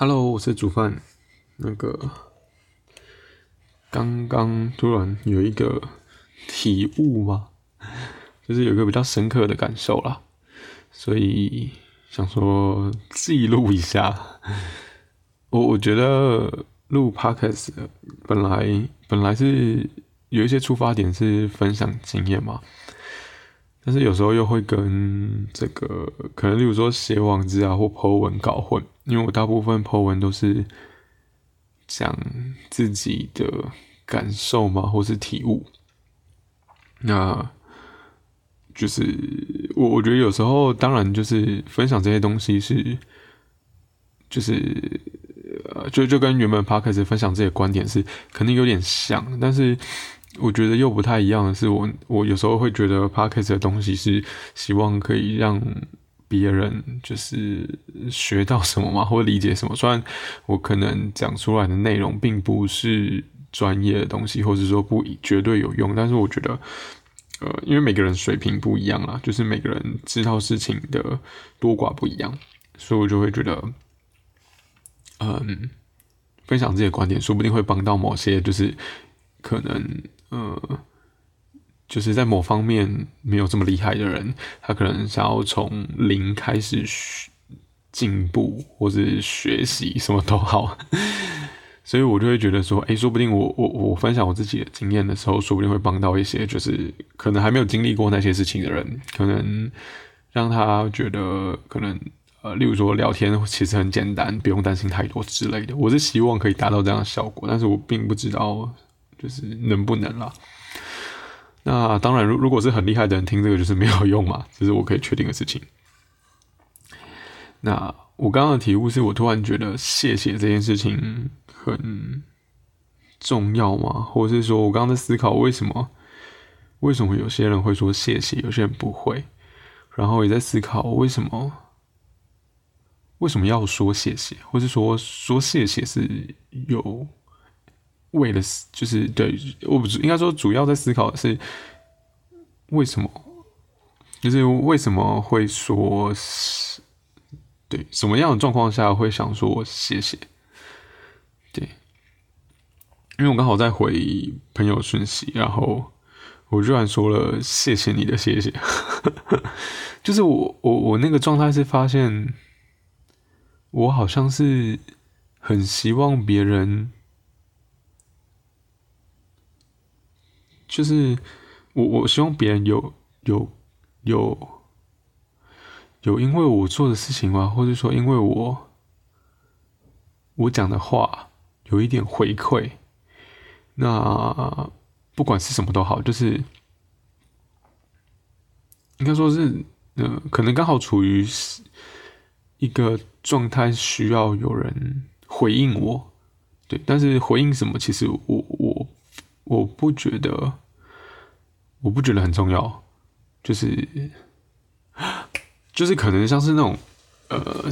Hello，我是煮饭。那个刚刚突然有一个体悟嘛，就是有一个比较深刻的感受啦，所以想说记录一下。我我觉得录 Podcast 本来本来是有一些出发点是分享经验嘛。但是有时候又会跟这个可能，例如说写网志啊或 Po 文搞混，因为我大部分 Po 文都是讲自己的感受嘛，或是体悟。那就是我我觉得有时候当然就是分享这些东西是，就是呃就就跟原本 p 开始分享这些观点是肯定有点像，但是。我觉得又不太一样的是，我我有时候会觉得 podcast 的东西是希望可以让别人就是学到什么嘛，或理解什么。虽然我可能讲出来的内容并不是专业的东西，或者说不绝对有用，但是我觉得，呃，因为每个人水平不一样啦，就是每个人知道事情的多寡不一样，所以我就会觉得，嗯，分享这些观点，说不定会帮到某些就是可能。呃，就是在某方面没有这么厉害的人，他可能想要从零开始进步或者学习，什么都好，所以我就会觉得说，哎，说不定我我我分享我自己的经验的时候，说不定会帮到一些就是可能还没有经历过那些事情的人，可能让他觉得可能呃，例如说聊天其实很简单，不用担心太多之类的。我是希望可以达到这样的效果，但是我并不知道。就是能不能啦？那当然，如如果是很厉害的人听这个，就是没有用嘛，这是我可以确定的事情。那我刚刚的体悟是我突然觉得谢谢这件事情很重要吗？或者是说我刚刚在思考为什么为什么有些人会说谢谢，有些人不会？然后也在思考为什么为什么要说谢谢，或是说说谢谢是有。为了就是对，我不应该说主要在思考的是为什么，就是为什么会说对什么样的状况下会想说谢谢？对，因为我刚好在回朋友讯息，然后我居然说了谢谢你的谢谢，就是我我我那个状态是发现我好像是很希望别人。就是我，我希望别人有有有有因为我做的事情吗？或者说因为我我讲的话有一点回馈，那不管是什么都好，就是应该说是，呃，可能刚好处于一个状态，需要有人回应我，对，但是回应什么，其实我我。我不觉得，我不觉得很重要，就是，就是可能像是那种，呃，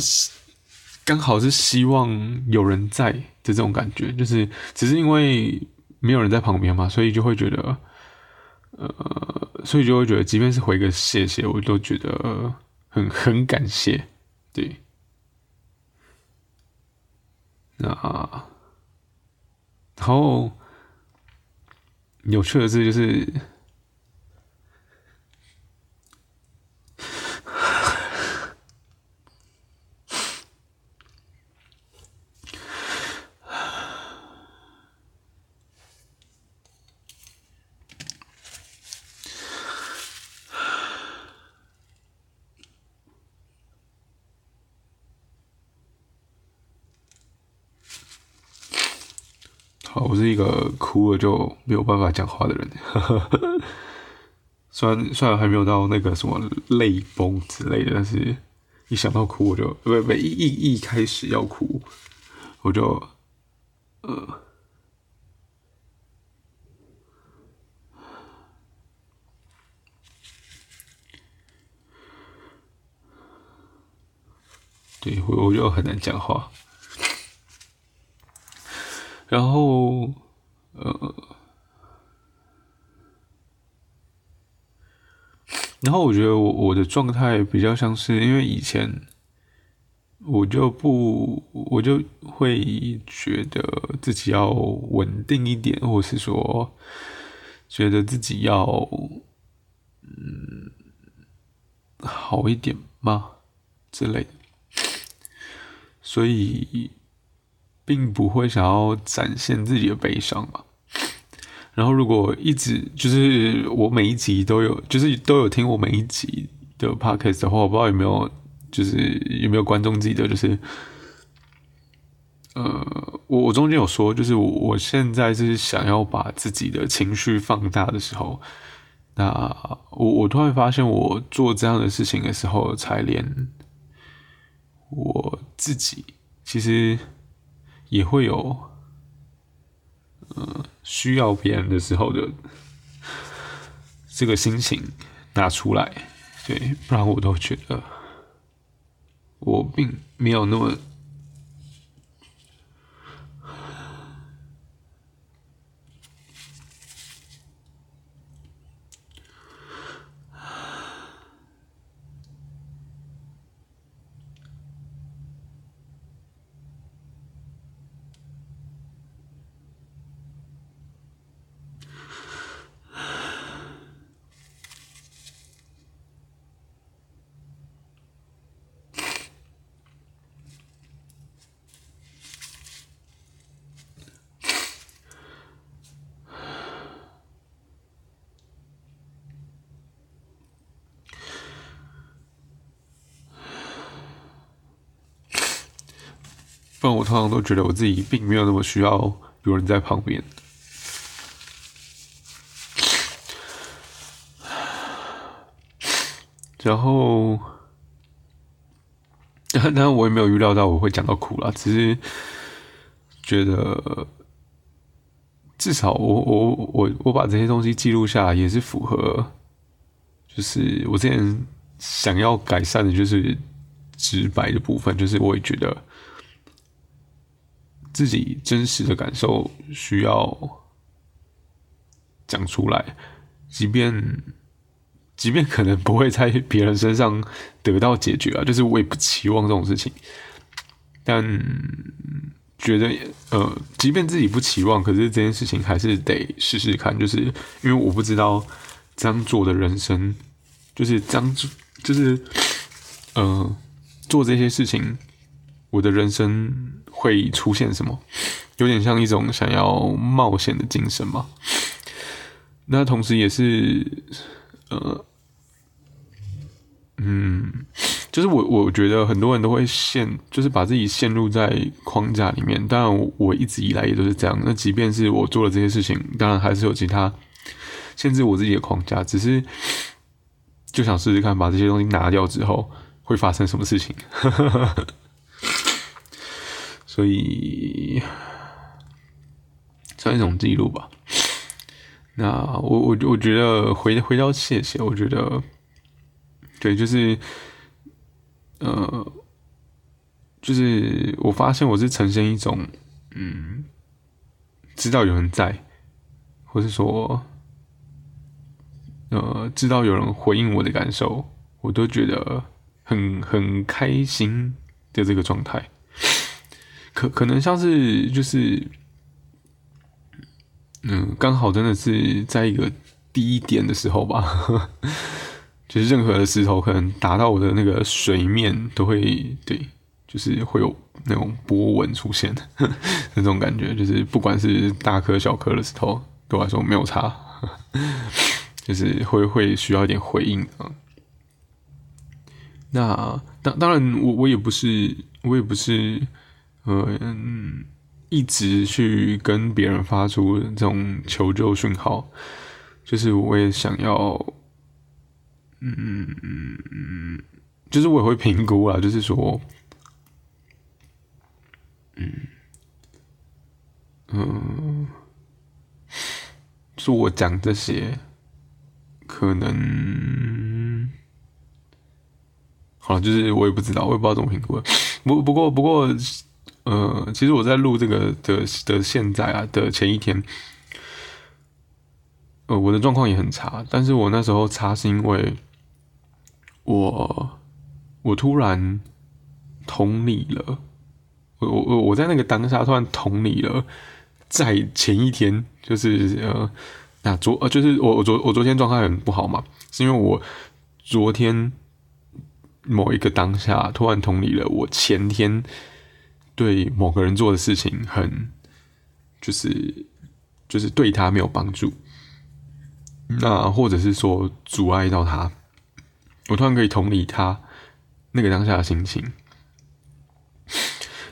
刚好是希望有人在的这种感觉，就是只是因为没有人在旁边嘛，所以就会觉得，呃，所以就会觉得，即便是回个谢谢，我都觉得很很感谢，对，那，然后。有趣的事就是。我是一个哭了就没有办法讲话的人，虽然虽然还没有到那个什么泪崩之类的，但是一想到哭我就不不一一一开始要哭，我就呃，对我我就很难讲话。然后，呃，然后我觉得我我的状态比较像是，因为以前我就不，我就会觉得自己要稳定一点，或是说，觉得自己要，嗯，好一点嘛之类的，所以，并不会想要展现自己的悲伤嘛。然后，如果一直就是我每一集都有，就是都有听我每一集的 podcast 的话，我不知道有没有。就是有没有观众记得？就是，呃，我我中间有说，就是我我现在是想要把自己的情绪放大的时候，那我我突然发现，我做这样的事情的时候，才连我自己其实也会有，呃，需要别人的时候的这个心情拿出来，对，不然我都觉得。我并没有那么。不然我通常都觉得我自己并没有那么需要有人在旁边。然后，当然我也没有预料到我会讲到哭了，只是觉得至少我我我我把这些东西记录下来，也是符合，就是我之前想要改善的，就是直白的部分，就是我也觉得。自己真实的感受需要讲出来，即便即便可能不会在别人身上得到解决啊，就是我也不期望这种事情。但觉得呃，即便自己不期望，可是这件事情还是得试试看，就是因为我不知道这样做的人生，就是这样做，就是呃，做这些事情。我的人生会出现什么？有点像一种想要冒险的精神嘛。那同时也是，呃，嗯，就是我我觉得很多人都会陷，就是把自己陷入在框架里面。当然，我一直以来也都是这样。那即便是我做了这些事情，当然还是有其他限制我自己的框架。只是就想试试看，把这些东西拿掉之后会发生什么事情。所以算一种记录吧。那我我我觉得回回到谢谢，我觉得对，就是呃，就是我发现我是呈现一种嗯，知道有人在，或是说呃，知道有人回应我的感受，我都觉得很很开心的这个状态。可可能像是就是，嗯，刚好真的是在一个低点的时候吧，就是任何的石头可能打到我的那个水面都会对，就是会有那种波纹出现，那种感觉就是不管是大颗小颗的石头，对我来说没有差，就是会会需要一点回应啊。那当当然，我我也不是，我也不是。嗯，一直去跟别人发出这种求救讯号，就是我也想要，嗯，就是我也会评估啊，就是说，嗯嗯，是我讲这些，可能，好，就是我也不知道，我也不知道怎么评估。不不过不过。呃，其实我在录这个的的现在啊的前一天，呃，我的状况也很差，但是我那时候差是因为我我突然同理了，我我我我在那个当下突然同理了，在前一天就是呃，那昨呃就是我我昨我昨天状态很不好嘛，是因为我昨天某一个当下突然同理了，我前天对某个人做的事情很就是就是对他没有帮助，那或者是说阻碍到他，我突然可以同理他那个当下的心情。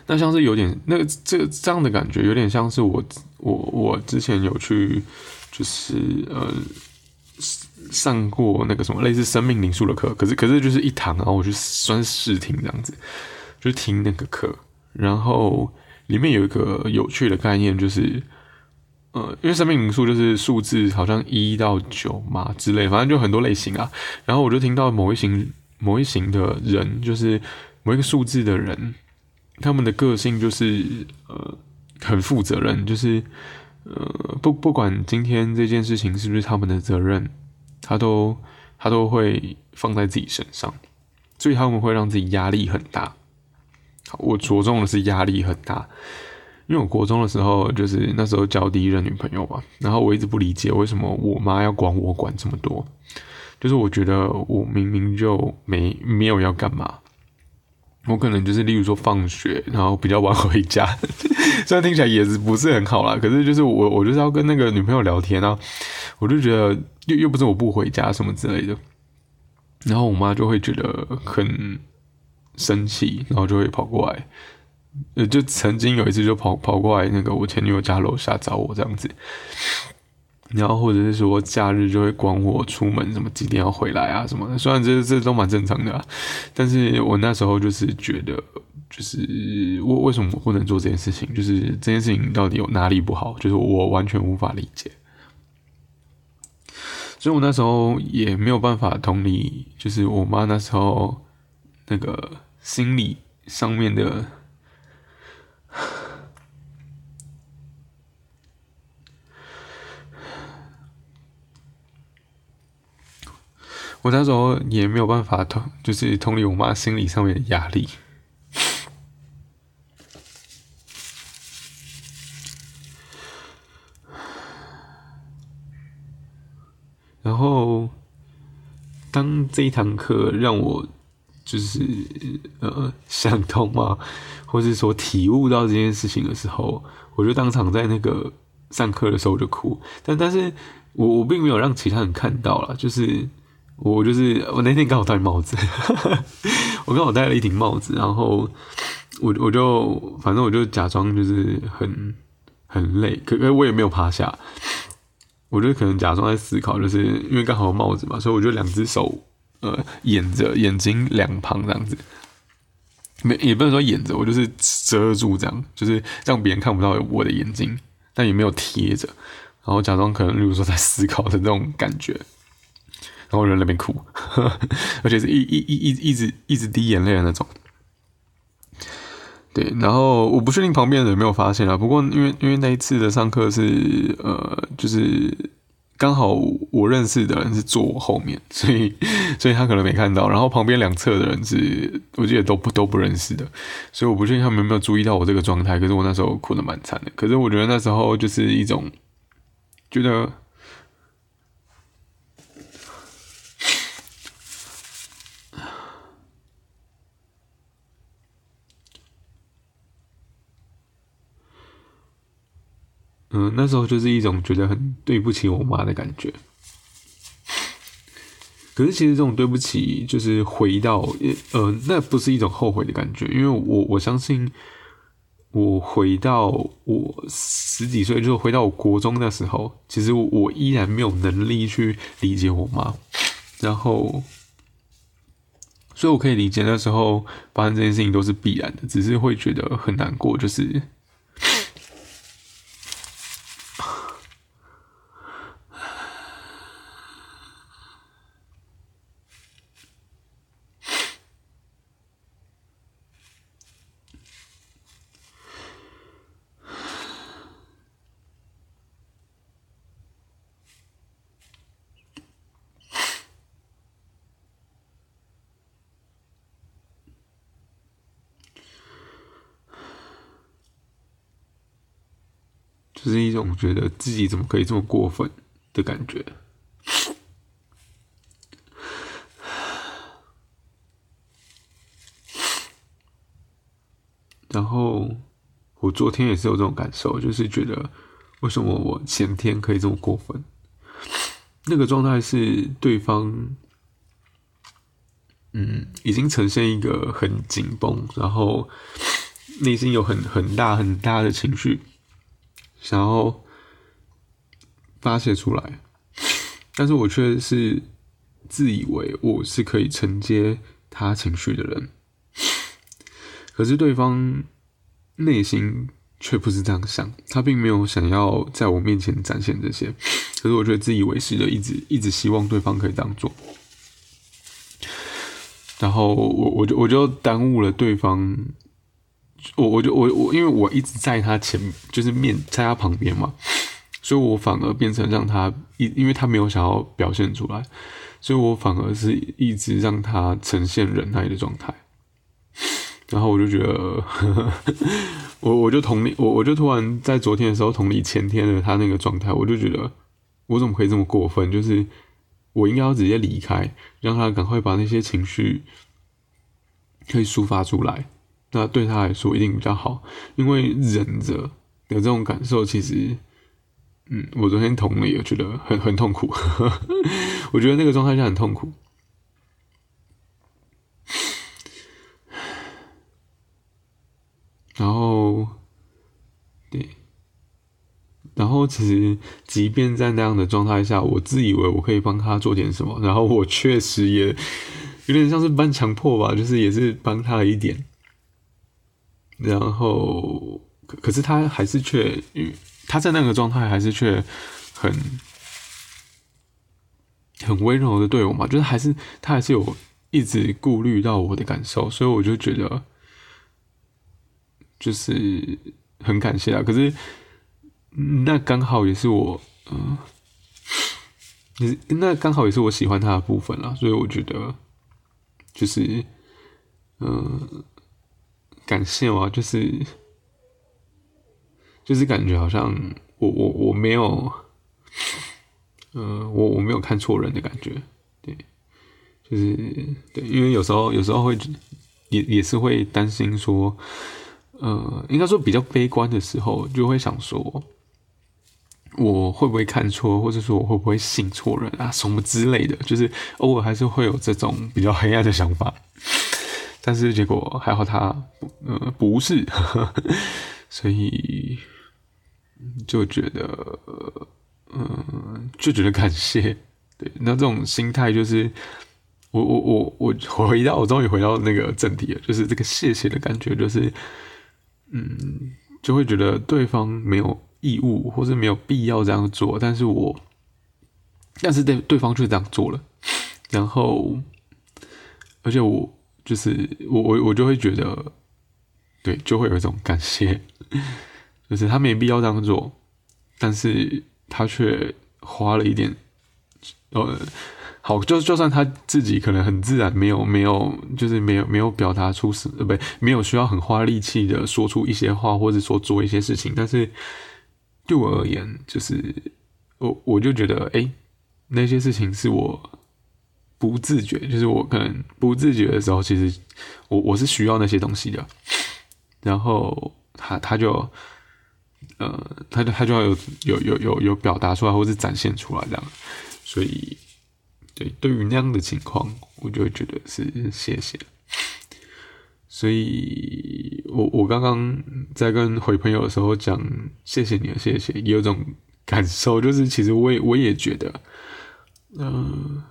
那像是有点那个这个这样的感觉，有点像是我我我之前有去就是呃上过那个什么类似生命灵数的课，可是可是就是一堂，然后我去算试听这样子，就听那个课，然后里面有一个有趣的概念，就是呃，因为生命灵数就是数字好像一到九嘛之类，反正就很多类型啊，然后我就听到某一型某一型的人，就是某一个数字的人。他们的个性就是呃很负责任，就是呃不不管今天这件事情是不是他们的责任，他都他都会放在自己身上，所以他们会让自己压力很大。我着重的是压力很大，因为我国中的时候就是那时候交第一任女朋友嘛，然后我一直不理解为什么我妈要管我管这么多，就是我觉得我明明就没没有要干嘛。我可能就是，例如说放学，然后比较晚回家，虽然听起来也是不是很好啦，可是就是我我就是要跟那个女朋友聊天啊，我就觉得又又不是我不回家什么之类的，然后我妈就会觉得很生气，然后就会跑过来，呃，就曾经有一次就跑跑过来那个我前女友家楼下找我这样子。然后或者是说假日就会管我出门什么几点要回来啊什么的，虽然这这都蛮正常的，但是我那时候就是觉得，就是为为什么我不能做这件事情？就是这件事情到底有哪里不好？就是我完全无法理解，所以我那时候也没有办法同理，就是我妈那时候那个心理上面的。我那时候也没有办法同，就是同理我妈心理上面的压力。然后，当这一堂课让我就是呃想通嘛，或是说体悟到这件事情的时候，我就当场在那个上课的时候就哭。但但是我我并没有让其他人看到了，就是。我就是我那天刚好戴帽子，我刚好戴了一顶帽子，然后我我就反正我就假装就是很很累，可可我也没有趴下，我就可能假装在思考，就是因为刚好帽子嘛，所以我就两只手呃掩着眼睛两旁这样子，没也不能说掩着，我就是遮住这样，就是让别人看不到我的眼睛，但也没有贴着，然后假装可能例如说在思考的这种感觉。然后人那边哭，而且是一一一一一直一直滴眼泪的那种。对，然后我不确定旁边的人有没有发现啊。不过因为因为那一次的上课是呃，就是刚好我认识的人是坐我后面，所以所以他可能没看到。然后旁边两侧的人是我记得都不都不认识的，所以我不确定他们有没有注意到我这个状态。可是我那时候哭的蛮惨的。可是我觉得那时候就是一种觉得。嗯，那时候就是一种觉得很对不起我妈的感觉。可是其实这种对不起，就是回到呃，那不是一种后悔的感觉，因为我我相信，我回到我十几岁，就是回到我国中的时候，其实我依然没有能力去理解我妈，然后，所以我可以理解那时候发生这件事情都是必然的，只是会觉得很难过，就是。就是一种觉得自己怎么可以这么过分的感觉。然后我昨天也是有这种感受，就是觉得为什么我前天可以这么过分？那个状态是对方，嗯，已经呈现一个很紧绷，然后内心有很很大很大的情绪，想要发泄出来，但是我却是自以为我是可以承接他情绪的人。可是对方内心却不是这样想，他并没有想要在我面前展现这些。可是我觉得自以为是的，一直一直希望对方可以这样做，然后我我就我就耽误了对方，我我就我我因为我一直在他前，就是面在他旁边嘛，所以我反而变成让他一，因为他没有想要表现出来，所以我反而是一直让他呈现忍耐的状态。然后我就觉得，呵呵我我就同理我我就突然在昨天的时候同理前天的他那个状态，我就觉得我怎么可以这么过分？就是我应该要直接离开，让他赶快把那些情绪可以抒发出来，那对他来说一定比较好。因为忍着有这种感受，其实，嗯，我昨天同理，我觉得很很痛苦。我觉得那个状态下很痛苦。然后，对，然后其实，即便在那样的状态下，我自以为我可以帮他做点什么，然后我确实也有点像是半强迫吧，就是也是帮他了一点。然后，可可是他还是却，他在那个状态还是却很很温柔的对我嘛，就是还是他还是有一直顾虑到我的感受，所以我就觉得。就是很感谢啊，可是那刚好也是我，嗯，那刚好也是我喜欢他的部分啦，所以我觉得就是，嗯，感谢啊，就是就是感觉好像我我我没有，嗯，我我没有看错人的感觉，对，就是对，因为有时候有时候会也也是会担心说。呃，应该说比较悲观的时候，就会想说，我会不会看错，或者说我会不会信错人啊，什么之类的，就是偶尔还是会有这种比较黑暗的想法。但是结果还好，他呃不是，所以就觉得，嗯，就觉得感谢。对，那这种心态就是，我我我我回到，我终于回到那个正题了，就是这个谢谢的感觉，就是。嗯，就会觉得对方没有义务或者没有必要这样做，但是我，但是对对方却这样做了，然后，而且我就是我我我就会觉得，对，就会有一种感谢，就是他没必要这样做，但是他却花了一点，呃。好，就就算他自己可能很自然，没有没有，就是没有没有表达出什，呃，不，没有需要很花力气的说出一些话，或者说做一些事情，但是对我而言，就是我我就觉得，哎，那些事情是我不自觉，就是我可能不自觉的时候，其实我我是需要那些东西的，然后他他就，呃，他就他就要有有有有有表达出来，或是展现出来这样，所以。对，对于那样的情况，我就会觉得是谢谢。所以我我刚刚在跟回朋友的时候讲谢谢你，谢谢，也有种感受，就是其实我也我也觉得，嗯，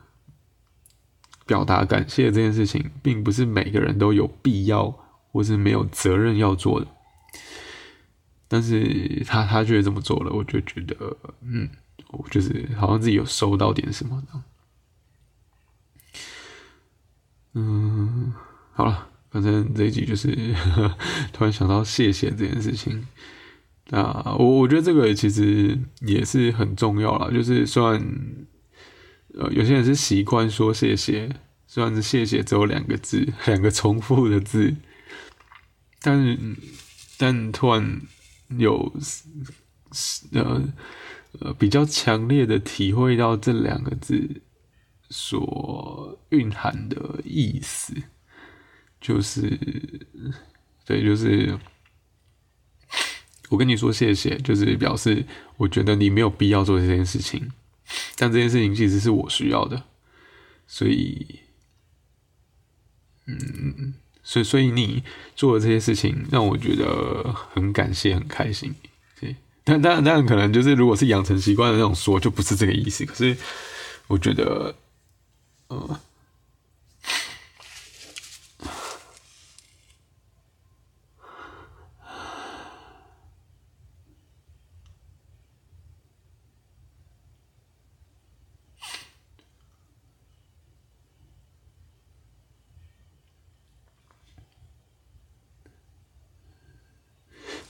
表达感谢这件事情，并不是每个人都有必要或是没有责任要做的。但是他他却这么做了，我就觉得，嗯，我就是好像自己有收到点什么。嗯，好了，反正这一集就是 突然想到谢谢这件事情。那我我觉得这个其实也是很重要了，就是虽然呃有些人是习惯说谢谢，虽然是谢谢只有两个字，两个重复的字，但是但突然有呃呃比较强烈的体会到这两个字所蕴含的意思，就是对，就是我跟你说谢谢，就是表示我觉得你没有必要做这件事情，但这件事情其实是我需要的，所以，嗯，所以所以你做的这些事情让我觉得很感谢，很开心。对但但但，可能就是如果是养成习惯的那种说，就不是这个意思。可是我觉得，嗯，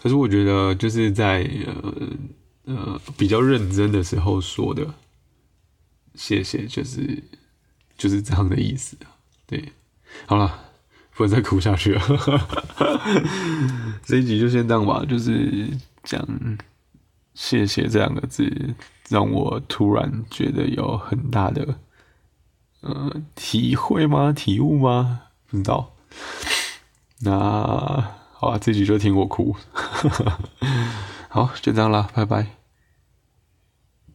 可是我觉得，就是在呃呃比较认真的时候说的谢谢，就是就是这样的意思。对，好了，不能再哭下去了。这一集就先这样吧，就是讲谢谢这两个字，让我突然觉得有很大的呃体会吗？体悟吗？不知道。那。好啊，这集就听我哭，好，就这样了，拜拜。